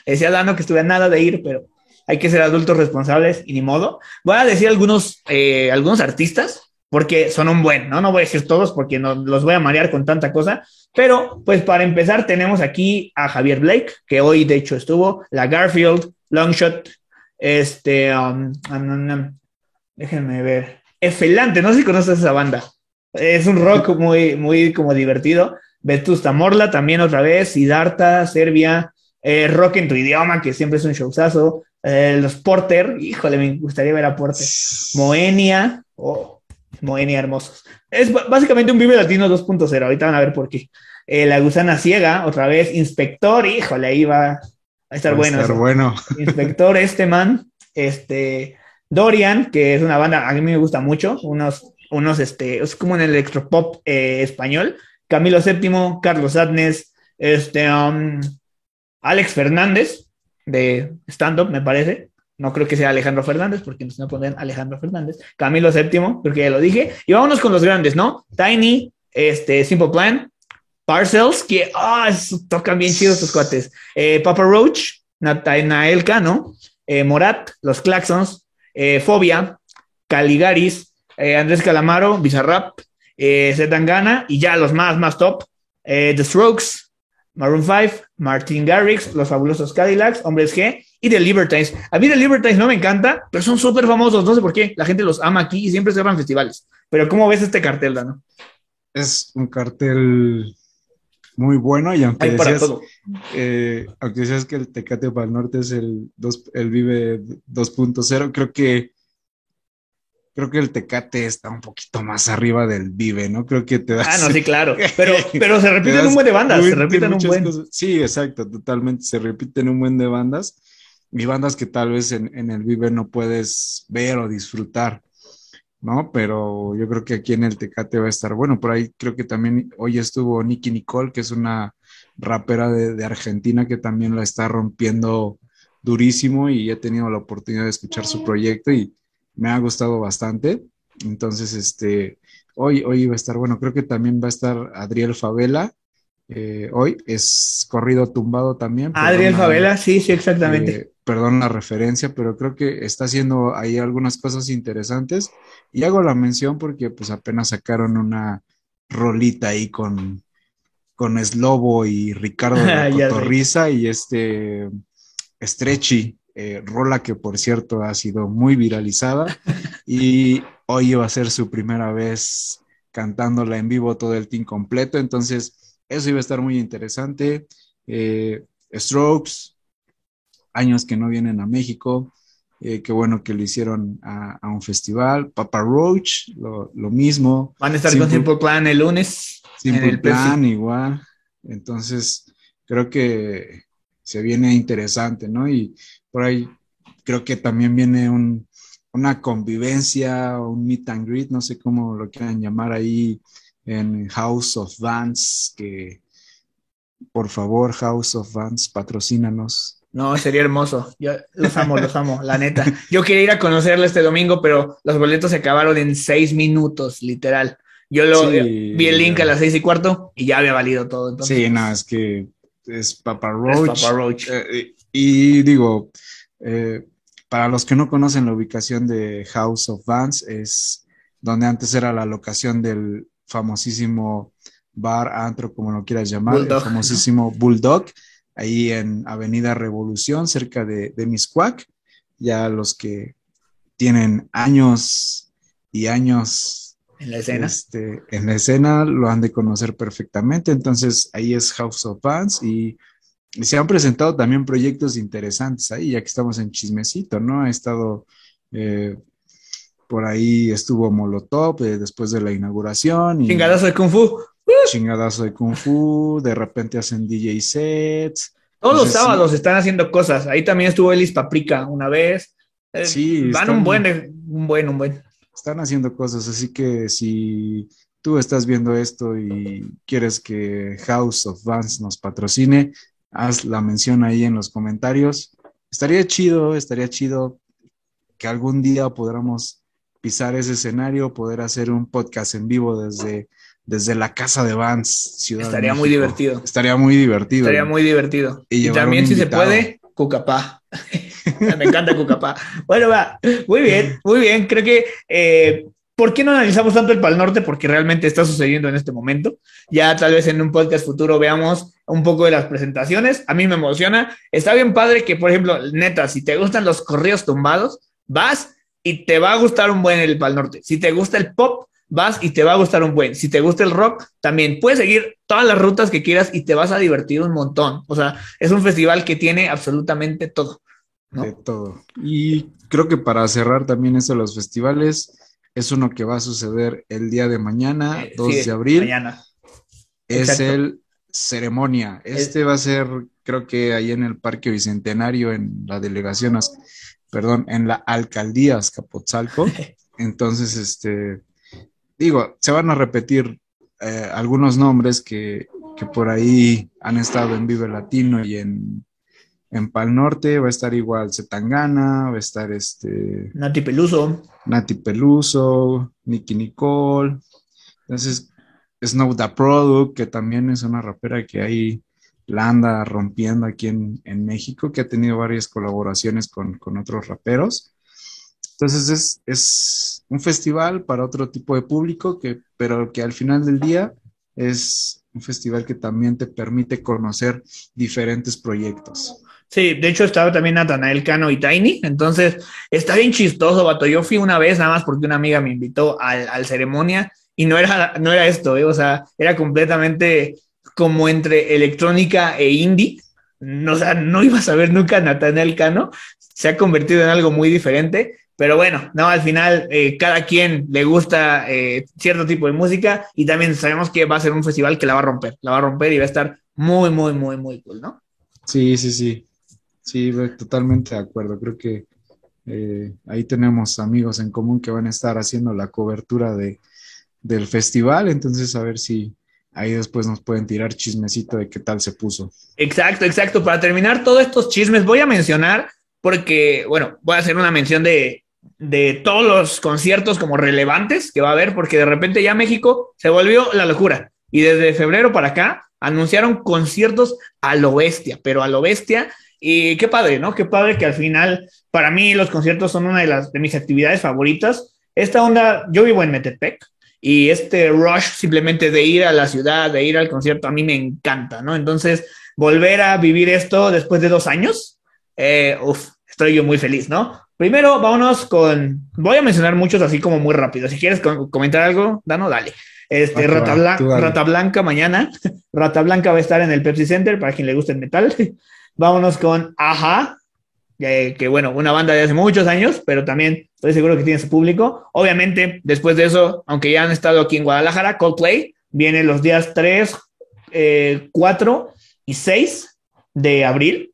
S1: Decía Dano que estuve a nada de ir, pero hay que ser adultos responsables y ni modo. Voy a decir algunos, eh, algunos artistas porque son un buen, ¿no? No voy a decir todos porque no los voy a marear con tanta cosa, pero pues para empezar tenemos aquí a Javier Blake, que hoy de hecho estuvo, la Garfield, Longshot, este, um, déjenme ver, Efelante, no sé si conoces esa banda, es un rock muy, muy como divertido, Vetusta Morla también otra vez, Siddhartha, Serbia, eh, rock en tu idioma, que siempre es un showzazo, eh, los Porter, híjole, me gustaría ver a Porter, Moenia, oh, Moenia hermosos. Es básicamente un Vive Latino 2.0. Ahorita van a ver por qué. Eh, la gusana ciega, otra vez. Inspector, híjole, ahí va a estar bueno.
S2: Estar bueno.
S1: Inspector, este man. Este. Dorian, que es una banda, a mí me gusta mucho. Unos, unos, este, es como en el electropop eh, español. Camilo VII, Carlos Adnes, este, um, Alex Fernández, de stand-up, me parece. No creo que sea Alejandro Fernández, porque nos no ponen Alejandro Fernández. Camilo VII, porque ya lo dije. Y vámonos con los grandes, ¿no? Tiny, este, Simple Plan, Parcels, que ah, tocan bien chidos sus cuates. Eh, Papa Roach, Natanaelka, ¿no? Eh, Morat, Los Claxons, eh, Fobia, Caligaris, Andrés Calamaro, Bizarrap, Zetangana, y ya los más, más top. The Strokes, Maroon 5, Martin Garrix, Los Fabulosos Cadillacs, Hombres G y The Libertines. A mí The Libertines no me encanta, pero son súper famosos, no sé por qué. La gente los ama aquí y siempre se van festivales. Pero ¿cómo ves este cartel, Dano?
S2: Es un cartel muy bueno y aunque decías, eh, aunque decías que el Tecate para el Norte es el, el Vive 2.0, creo que creo que el Tecate está un poquito más arriba del Vive, ¿no? Creo que te da.
S1: Ah, no, sí, claro. *laughs* Pero, pero se repiten un buen de bandas, se repiten un buen.
S2: Sí, exacto, totalmente. Se repiten un buen de bandas. Y bandas que tal vez en, el Vive no puedes ver o disfrutar, ¿no? Pero yo creo que aquí en el Tecate va a estar bueno. Por ahí creo que también hoy estuvo Nicky Nicole, que es una rapera de, de Argentina que también la está rompiendo durísimo y he tenido la oportunidad de escuchar su proyecto y me ha gustado bastante. Entonces, este, hoy, hoy va a estar, bueno, creo que también va a estar Adriel Favela. Eh, hoy es corrido tumbado también.
S1: Adriel Favela, sí, sí, exactamente. Eh,
S2: perdón la referencia, pero creo que está haciendo ahí algunas cosas interesantes. Y hago la mención porque pues apenas sacaron una rolita ahí con, con Slobo y Ricardo de *laughs* Cotorriza y este Stretchy. Eh, rola que por cierto ha sido muy viralizada *laughs* y hoy iba a ser su primera vez cantándola en vivo todo el team completo, entonces eso iba a estar muy interesante. Eh, Strokes, años que no vienen a México, eh, qué bueno que lo hicieron a, un festival. Papa Roach, lo, mismo.
S1: Van a estar con Simple Plan el lunes.
S2: Simple Plan, igual. Entonces, creo que se viene interesante, ¿no? Y por ahí creo que también viene una convivencia, un meet and greet, no sé cómo lo quieran llamar ahí en House of Vans, que por favor, House of Vans, patrocínanos.
S1: No, sería hermoso. Yo los amo, los amo, la neta. *laughs* Yo quería ir a conocerlo este domingo, pero los boletos se acabaron en seis minutos, literal. Yo lo vi el link a las seis y cuarto y ya había valido todo.
S2: Sí, no, es que es Papa Roach. Papa Roach. Eh, y digo, eh, para los que no conocen la ubicación de House of Vans, es donde antes era la locación del famosísimo bar, antro, como lo quieras llamar, el famosísimo Bulldog, ahí en Avenida Revolución, cerca de, de Miscuac. Ya los que tienen años y años
S1: en la escena.
S2: Este, en la escena lo han de conocer perfectamente. Entonces ahí es House of Vans y se han presentado también proyectos interesantes ahí, ya que estamos en chismecito, ¿no? Ha estado eh, por ahí, estuvo Molotov eh, después de la inauguración.
S1: Y, chingadazo de Kung Fu.
S2: Chingadazo de Kung Fu, de repente hacen DJ sets.
S1: Todos los sábados están haciendo cosas. Ahí también estuvo Elis Paprika una vez. Eh, sí. Van un buen, un buen, un buen.
S2: Están haciendo cosas, así que si tú estás viendo esto y quieres que House of Vans nos patrocine, haz la mención ahí en los comentarios. Estaría chido, estaría chido que algún día podamos pisar ese escenario, poder hacer un podcast en vivo desde, desde la casa de Vans,
S1: Ciudad Estaría muy divertido.
S2: Estaría muy divertido.
S1: Estaría muy divertido. Y, también, si se puede, Cucapá. *laughs* Me encanta Cucapá. Bueno, va. Muy bien, muy bien. Creo que eh, ¿Por qué no analizamos tanto el Pal Norte? Porque realmente está sucediendo en este momento. Ya tal vez en un podcast futuro veamos un poco de las presentaciones. A mí me emociona. Está bien padre que, por ejemplo, neta, si te gustan los corridos tumbados, vas y te va a gustar un buen el Pal Norte. Si te gusta el pop, vas y te va a gustar un buen. Si te gusta el rock, también puedes seguir todas las rutas que quieras y te vas a divertir un montón. O sea, es un festival que tiene absolutamente todo.
S2: De todo. Y creo que para cerrar también eso de los festivales, es uno que va a suceder el día de mañana, 2 eh, de abril. Mañana. Es el ceremonia. Este va a ser, creo que ahí en el Parque Bicentenario, en la delegación, perdón, en la alcaldía Azcapotzalco. *laughs* Entonces, este, digo, se van a repetir eh, algunos nombres que, que, por ahí han estado en Vive Latino y en en Pal Norte va a estar igual Zetangana, va a estar este...
S1: Nati Peluso.
S2: Nati Peluso, Nicky Nicole. Entonces, Snow the Product, que también es una rapera que ahí la anda rompiendo aquí en, México, que ha tenido varias colaboraciones con, otros raperos. Entonces es, es, un festival para otro tipo de público, que, pero que al final del día es un festival que también te permite conocer diferentes proyectos.
S1: Sí, de hecho estaba también Natanael Cano y Tiny, entonces está bien chistoso, vato. Yo fui una vez nada más porque una amiga me invitó al, ceremonia y no era, no era esto, ¿eh? o sea, era completamente como entre electrónica e indie. No, o sea, no ibas a ver nunca a Natanael Cano, se ha convertido en algo muy diferente, pero bueno, no, al final eh, cada quien le gusta eh, cierto tipo de música y también sabemos que va a ser un festival que la va a romper, la va a romper y va a estar muy, muy, muy, muy cool, ¿no?
S2: Sí, sí, sí. Sí, totalmente de acuerdo. Creo que eh, ahí tenemos amigos en común que van a estar haciendo la cobertura de, del festival, entonces a ver si ahí después nos pueden tirar chismecito de qué tal se puso.
S1: Exacto, exacto. Para terminar todos estos chismes, voy a mencionar, porque, bueno, voy a hacer una mención de, de todos los conciertos como relevantes que va a haber, porque de repente ya México se volvió la locura. Y desde febrero para acá anunciaron conciertos a lo bestia, pero a lo bestia y qué padre, ¿no? Qué padre que al final, para mí los conciertos son una de, las, de mis actividades favoritas. Esta onda, yo vivo en Metepec y este rush simplemente de ir a la ciudad, de ir al concierto, a mí me encanta, ¿no? Entonces, volver a vivir esto después de dos años, eh, estoy yo muy feliz, ¿no? Primero, vámonos con, voy a mencionar muchos así como muy rápido. Si quieres comentar algo, Dano, dale. Este, Rata, Rata Blanca mañana. *laughs* Rata Blanca va a estar en el Pepsi Center para quien le guste el metal. *laughs* Vámonos con Aja, que bueno, una banda de hace muchos años, pero también estoy seguro que tiene su público. Obviamente, después de eso, aunque ya han estado aquí en Guadalajara, Coldplay viene los días 3, 4 eh, y 6 de abril.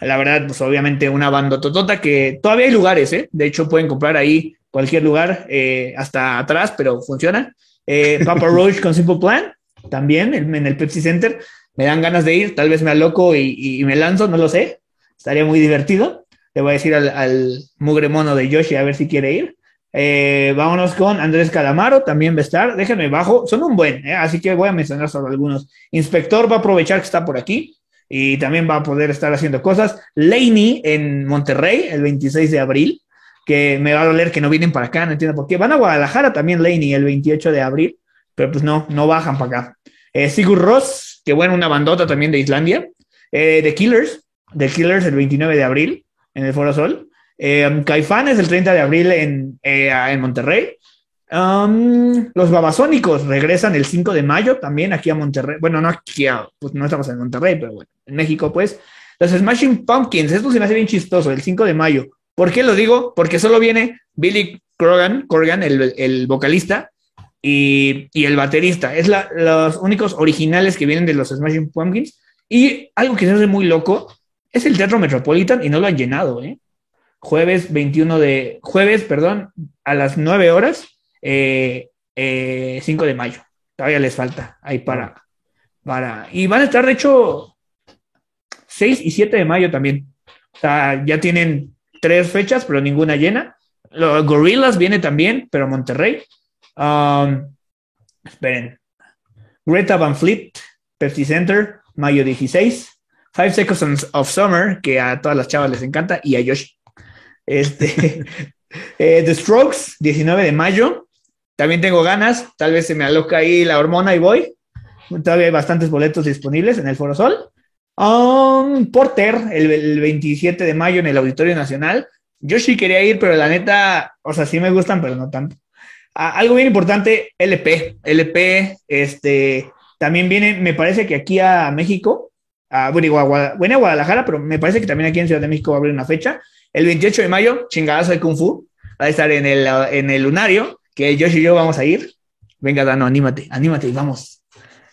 S1: La verdad, pues obviamente una banda totota que todavía hay lugares, ¿eh? De hecho, pueden comprar ahí cualquier lugar, eh, hasta atrás, pero funciona. Eh, *laughs* Papa Roach con Simple Plan, también en el Pepsi Center me dan ganas de ir, tal vez me aloco y, me lanzo, no lo sé, estaría muy divertido. Le voy a decir al, mugre mono de Yoshi a ver si quiere ir. Eh, vámonos con Andrés Calamaro, también va a estar. Déjenme bajo, son un buen, eh, así que voy a mencionar solo algunos. Inspector va a aprovechar que está por aquí y también va a poder estar haciendo cosas. Laney en Monterrey, el 26 de abril, que me va a doler que no vienen para acá, no entiendo por qué. Van a Guadalajara también Laney el 28 de abril, pero pues no, no bajan para acá. Eh, Sigur Ross que bueno, una bandota también de Islandia. Eh, The Killers, The Killers el 29 de abril en el Foro Sol. Eh, Caifanes el 30 de abril en, eh, en Monterrey. Los Babasónicos regresan el 5 de mayo también aquí a Monterrey. Bueno, no aquí, pues no estamos en Monterrey, pero bueno, en México pues. Los Smashing Pumpkins, esto se me hace bien chistoso, el 5 de mayo. ¿Por qué lo digo? Porque solo viene Billy Corgan, Corgan el, vocalista, y, el baterista. Es los únicos originales que vienen de los Smashing Pumpkins. Y algo que se hace muy loco es el Teatro Metropolitan y no lo han llenado, ¿eh? Jueves 21 de, jueves, perdón, a las 9 horas, eh, 5 eh, de mayo. todavía les falta ahí para, para, y van a estar de hecho 6 y 7 de mayo también. O sea, ya tienen tres fechas, pero ninguna llena. Los Gorillas viene también, pero Monterrey. Um, esperen. Greta Van Fleet, Pepsi Center, mayo 16. Five Seconds of Summer, que a todas las chavas les encanta, y a Yoshi. Este, *laughs* eh, The Strokes, 19 de mayo. También tengo ganas, tal vez se me aloca ahí la hormona y voy. Todavía hay bastantes boletos disponibles en el Foro Sol. Um, Porter, el, el, 27 de mayo en el Auditorio Nacional. Yo sí quería ir, pero la neta, o sea, sí me gustan, pero no tanto. Ah, algo bien importante, LP. LP, este, también viene, me parece que aquí a México, a, bueno, a, bueno, a Guadalajara, pero me parece que también aquí en Ciudad de México va a haber una fecha. El 28 de mayo, chingadazo de Kung Fu, va a estar en el, en el Lunario, que Josh y yo vamos a ir. Venga, Dano, anímate, anímate y vamos.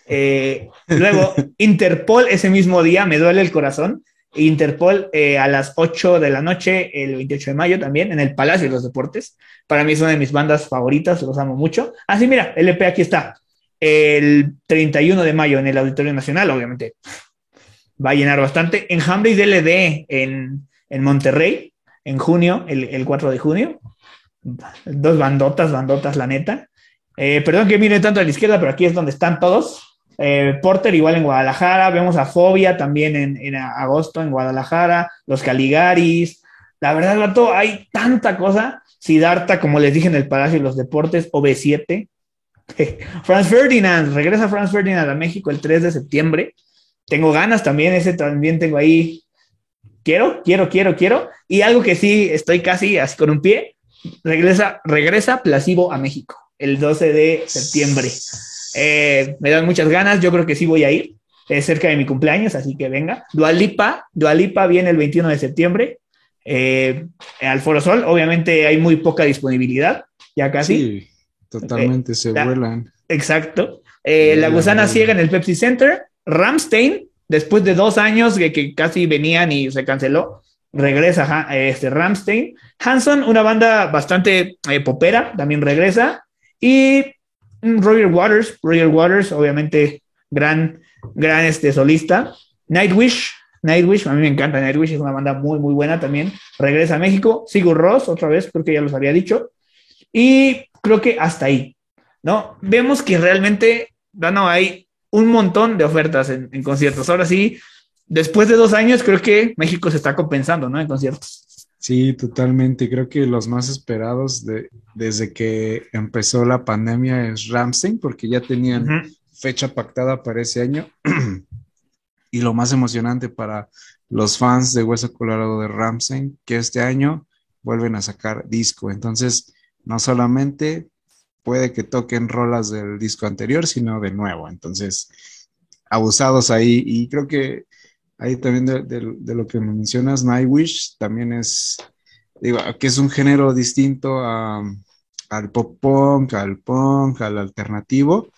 S1: Eh, luego, *laughs* Interpol ese mismo día, me duele el corazón. Interpol eh, a las 8 de la noche, el 28 de mayo también, en el Palacio de los Deportes. Para mí es una de mis bandas favoritas, los amo mucho. Así, ah, mira, LP aquí está. El 31 de mayo en el Auditorio Nacional, obviamente va a llenar bastante. En Hambre y DLD en, en Monterrey, en junio, el, el, 4 de junio. Dos bandotas, bandotas, la neta. Eh, perdón que mire tanto a la izquierda, pero aquí es donde están todos. Eh, Porter igual en Guadalajara, vemos a Fobia también en, agosto en Guadalajara, los Caligaris. La verdad, Gato, hay tanta cosa. Sidarta, como les dije en el Palacio de los Deportes, OB7. *laughs* Franz Ferdinand, regresa Franz Ferdinand a México el 3 de septiembre. Tengo ganas también, ese también tengo ahí. Quiero, quiero, quiero, quiero. Y algo que sí estoy casi así con un pie, regresa, regresa Plasivo a México el 12 de septiembre. Eh, me dan muchas ganas, yo creo que sí voy a ir. Es cerca de mi cumpleaños, así que venga. Dualipa, Dualipa viene el 21 de septiembre eh, al Foro Sol. Obviamente hay muy poca disponibilidad, ya casi.
S2: Sí, totalmente, se vuelan.
S1: Exacto. Eh, la gusana ciega en el Pepsi Center. Ramstein, después de dos años de que casi venían y se canceló, regresa este Ramstein. Hanson, una banda bastante popera, también regresa. Y Mm, Roger Waters, Roger Waters, obviamente gran, gran este solista. Nightwish, Nightwish, a mí me encanta Nightwish, es una banda muy, muy buena también. Regresa a México. Sigur Ross, otra vez, creo que ya los había dicho. Y creo que hasta ahí, ¿no? Vemos que realmente, bueno, hay un montón de ofertas en conciertos. Ahora sí, después de dos años, creo que México se está compensando, ¿no? En conciertos.
S2: Sí, totalmente. Creo que los más esperados de, desde que empezó la pandemia es Ramstein, porque ya tenían fecha pactada para ese año. *clears throat* y lo más emocionante para los fans de Hueso Colorado de Ramstein, que este año vuelven a sacar disco. Entonces, no solamente puede que toquen rolas del disco anterior, sino de nuevo. Entonces, abusados ahí. Y creo que ahí también de, lo que mencionas, Nightwish también es, digo, que es un género distinto al pop punk, al punk, al alternativo.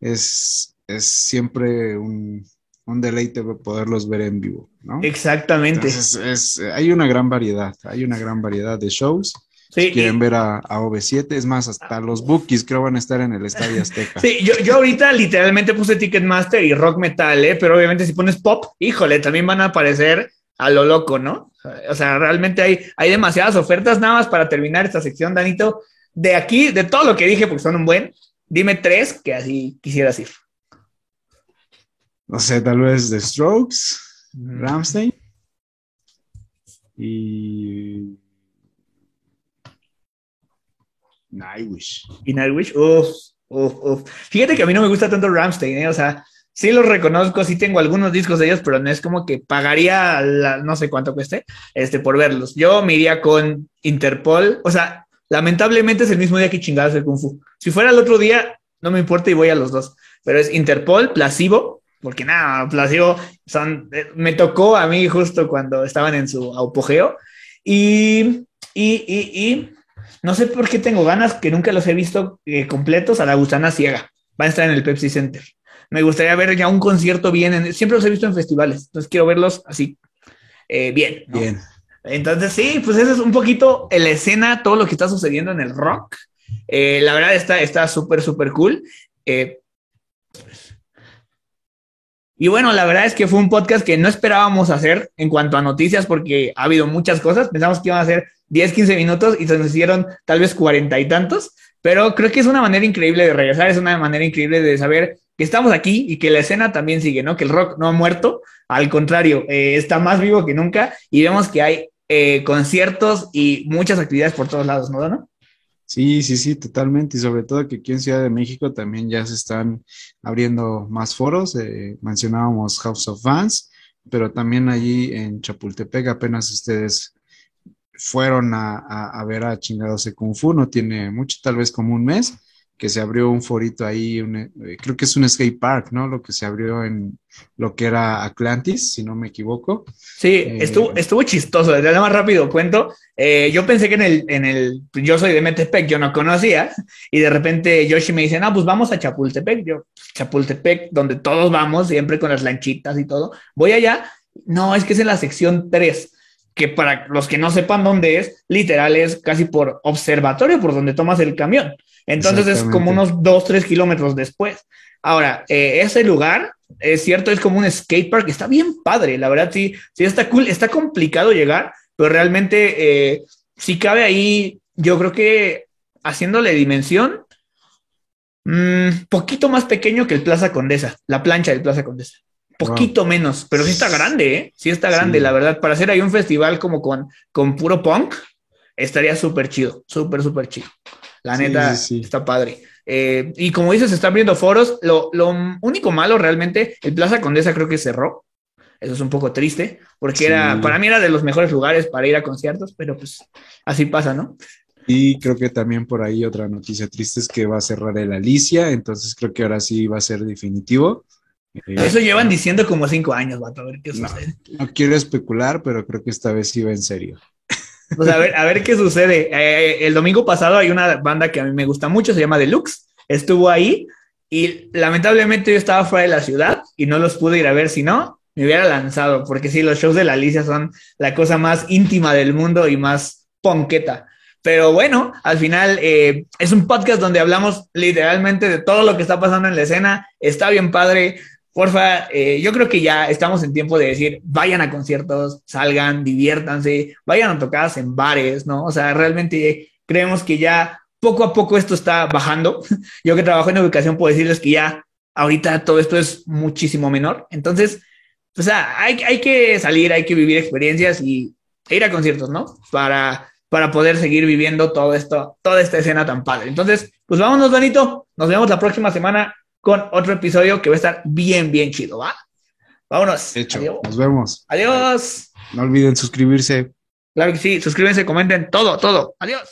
S2: Es, es siempre un, un deleite poderlos ver en vivo, ¿no?
S1: Exactamente.
S2: es, hay una gran variedad, hay una gran variedad de shows quieren ver a, a, OV7, es más, hasta los bookies creo van a estar en el Estadio Azteca.
S1: Sí, yo, yo ahorita literalmente puse Ticketmaster y rock metal, ¿eh? pero obviamente si pones pop, híjole, también van a aparecer a lo loco, ¿no? O sea, realmente hay, hay demasiadas ofertas. Nada más para terminar esta sección, Danito. De aquí, de todo lo que dije, porque son un buen, dime tres que así quisieras ir.
S2: No sé, tal vez The Strokes, Ramstein y Nightwish.
S1: Y Nightwish. Fíjate que a mí no me gusta tanto Ramstein, ¿eh? o sea, sí los reconozco, sí tengo algunos discos de ellos, pero no es como que pagaría no sé cuánto cueste este, por verlos. Yo me iría con Interpol, o sea, lamentablemente es el mismo día que chingadas el Kung Fu. Si fuera el otro día, no me importa y voy a los dos, pero es Interpol, Plasivo, porque nada, Plasivo son, eh, me tocó a mí justo cuando estaban en su apogeo y, y, y, y no sé por qué tengo ganas, que nunca los he visto eh, completos, a la gusana ciega. Va a estar en el Pepsi Center. Me gustaría ver ya un concierto bien. siempre los he visto en festivales, entonces quiero verlos así, eh, bien.
S2: Bien.
S1: Entonces, sí, pues eso es un poquito la escena, todo lo que está sucediendo en el rock. Eh, la verdad está súper, súper cool. Y bueno, la verdad es que fue un podcast que no esperábamos hacer en cuanto a noticias porque ha habido muchas cosas. Pensamos que iban a ser 10, 15 minutos y se nos hicieron tal vez cuarenta y tantos, pero creo que es una manera increíble de regresar, es una manera increíble de saber que estamos aquí y que la escena también sigue, ¿no? Que el rock no ha muerto, al contrario, eh, está más vivo que nunca y vemos que hay eh, conciertos y muchas actividades por todos lados, ¿no? ¿no?
S2: Sí, sí, sí, totalmente. Y sobre todo que aquí en Ciudad de México también ya se están abriendo más foros. Eh, mencionábamos House of Fans, pero también allí en Chapultepec apenas ustedes fueron a, a, ver a Chingados de Kung Fu, no tiene mucho, tal vez como un mes que se abrió un forito ahí, eh, creo que es un skate park, ¿no? Lo que se abrió en lo que era Atlantis, si no me equivoco.
S1: Sí, eh, estuvo, estuvo chistoso, desde más rápido cuento. Eh, yo pensé que en el, en el, yo soy de Metepec, yo no conocía, y de repente Yoshi me dice, no, pues vamos a Chapultepec. Yo, Chapultepec, donde todos vamos, siempre con las lanchitas y todo. Voy allá, no, es que es en la sección 3 que para los que no sepan dónde es, literal es casi por observatorio, por donde tomas el camión. Entonces es como unos dos, tres kilómetros después. Ahora, eh, ese lugar, es cierto, es como un skatepark, está bien padre, la verdad sí, sí está cool, está complicado llegar, pero realmente eh, si cabe ahí, yo creo que haciéndole dimensión, un mm, poquito más pequeño que el Plaza Condesa, la plancha del Plaza Condesa. Poquito menos, pero sí está grande, ¿eh? Sí está grande, la verdad. Para hacer ahí un festival como con, con puro punk, estaría súper chido, súper, súper chido. La neta está padre. Eh, y como dices, se están abriendo foros. Lo, único malo realmente, el Plaza Condesa creo que cerró. Eso es un poco triste, porque era, para mí era de los mejores lugares para ir a conciertos, pero pues así pasa, ¿no?
S2: Y creo que también por ahí otra noticia triste es que va a cerrar el Alicia, entonces creo que ahora sí va a ser definitivo.
S1: Eh, Eso llevan diciendo como cinco años, vato, a ver qué sucede.
S2: No quiero especular, pero creo que esta vez va en serio.
S1: Pues a ver, a ver qué sucede. Eh, el domingo pasado hay una banda que a mí me gusta mucho, se llama Deluxe. Estuvo ahí y lamentablemente yo estaba fuera de la ciudad y no los pude ir a ver. Si no, me hubiera lanzado, porque sí, los shows de la Alicia son la cosa más íntima del mundo y más ponqueta. Pero bueno, al final eh, es un podcast donde hablamos literalmente de todo lo que está pasando en la escena. Está bien padre porfa, eh, yo creo que ya estamos en tiempo de decir, vayan a conciertos, salgan, diviértanse, vayan a tocadas en bares, ¿no? O sea, realmente creemos que ya poco a poco esto está bajando. *laughs* Yo que trabajo en educación puedo decirles que ya ahorita todo esto es muchísimo menor. Entonces, o sea, hay, hay que salir, hay que vivir experiencias y ir a conciertos, ¿no? Para, para poder seguir viviendo todo esto, toda esta escena tan padre. Entonces, pues vámonos, Danito. Nos vemos la próxima semana con otro episodio que va a estar bien, bien chido, ¿va? Vámonos.
S2: Hecho, nos vemos.
S1: Adiós.
S2: No olviden suscribirse.
S1: Claro que sí, suscríbanse, comenten todo, todo. Adiós.